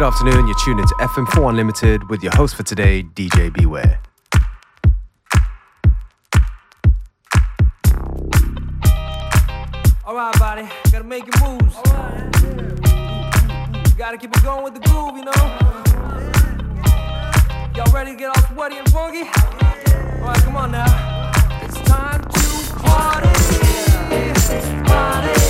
Good afternoon, you're tuned into FM4 Unlimited with your host for today, DJ Beware. Alright, body, gotta make your moves. You gotta keep it going with the groove, you know? Y'all ready to get all sweaty and funky? Alright, come on now. It's time to party. Party.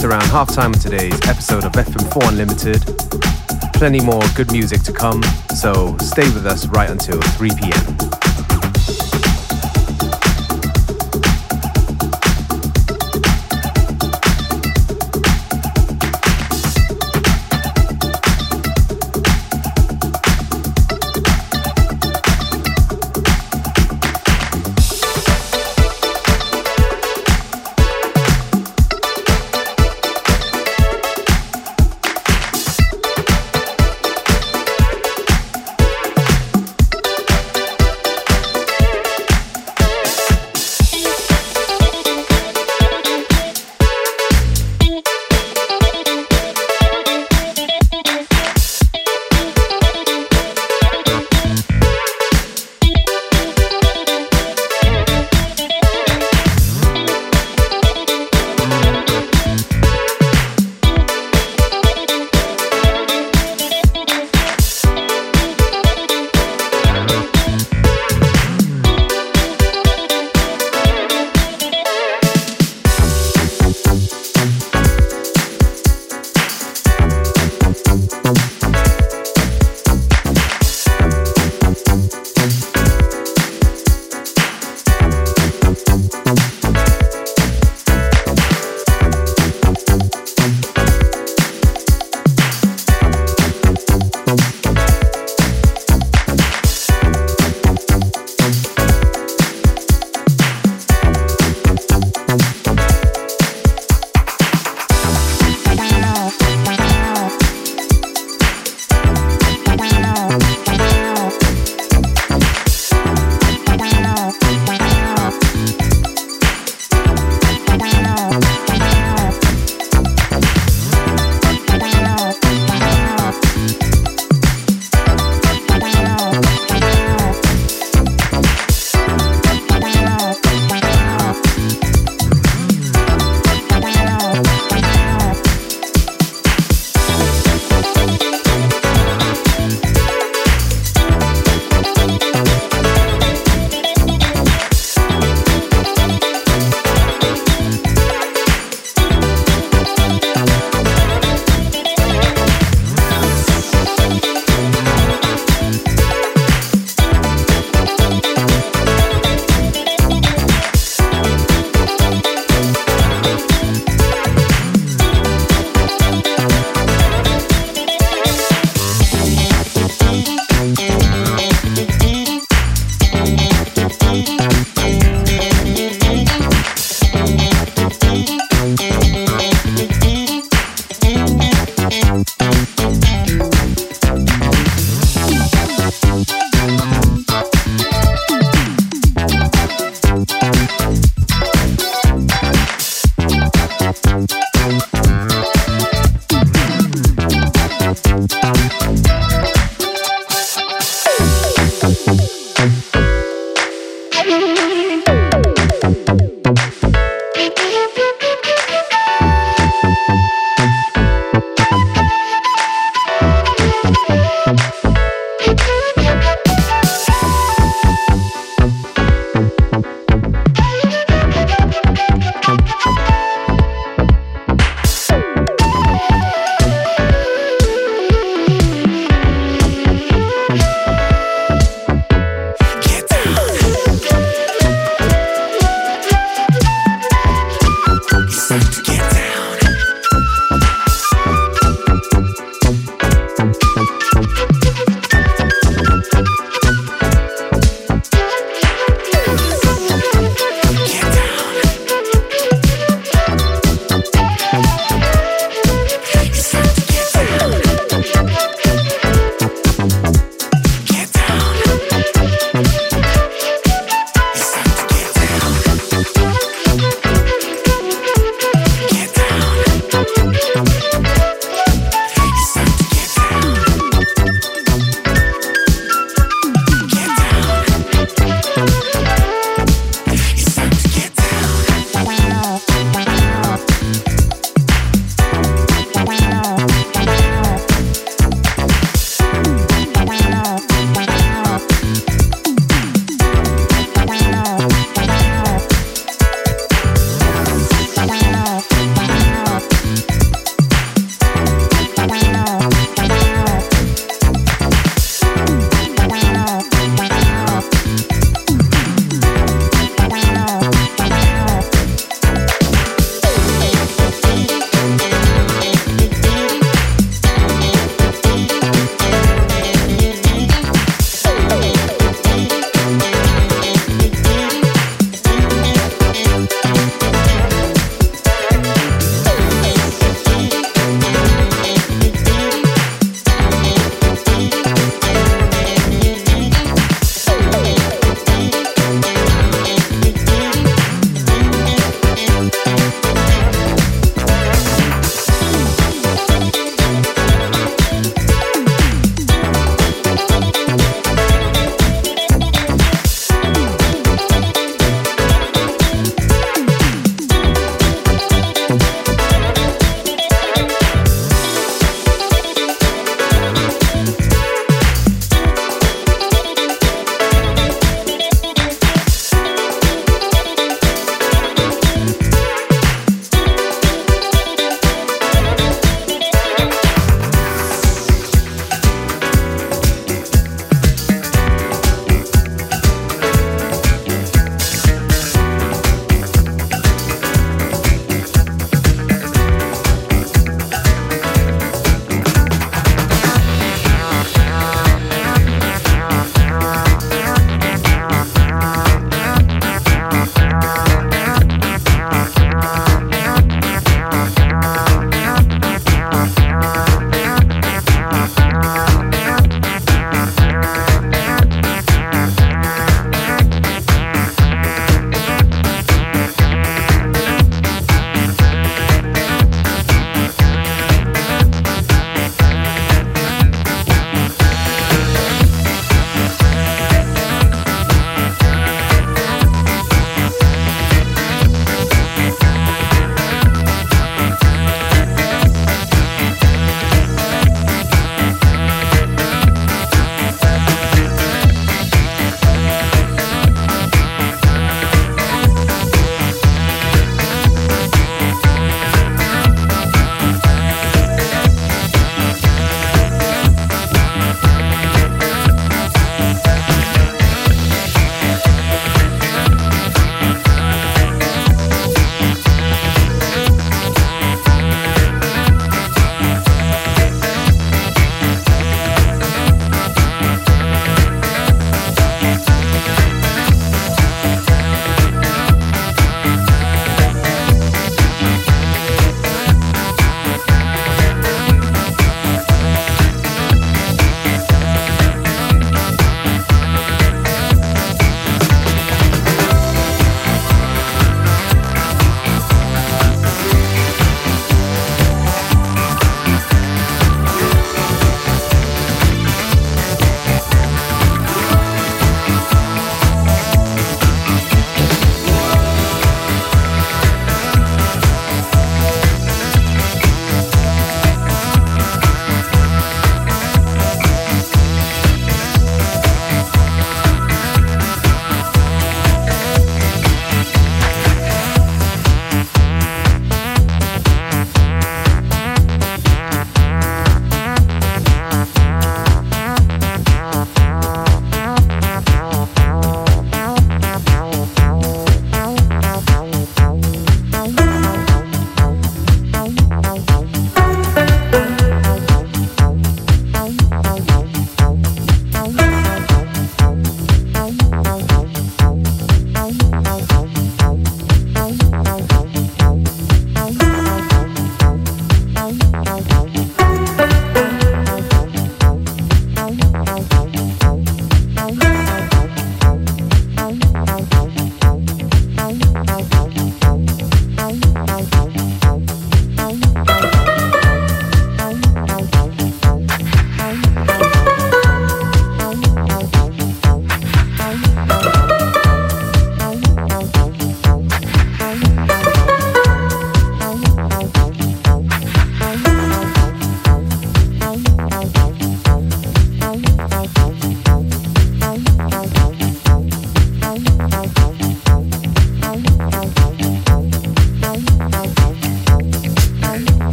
Just around half time of today's episode of FM4 Unlimited. Plenty more good music to come, so stay with us right until 3 p.m.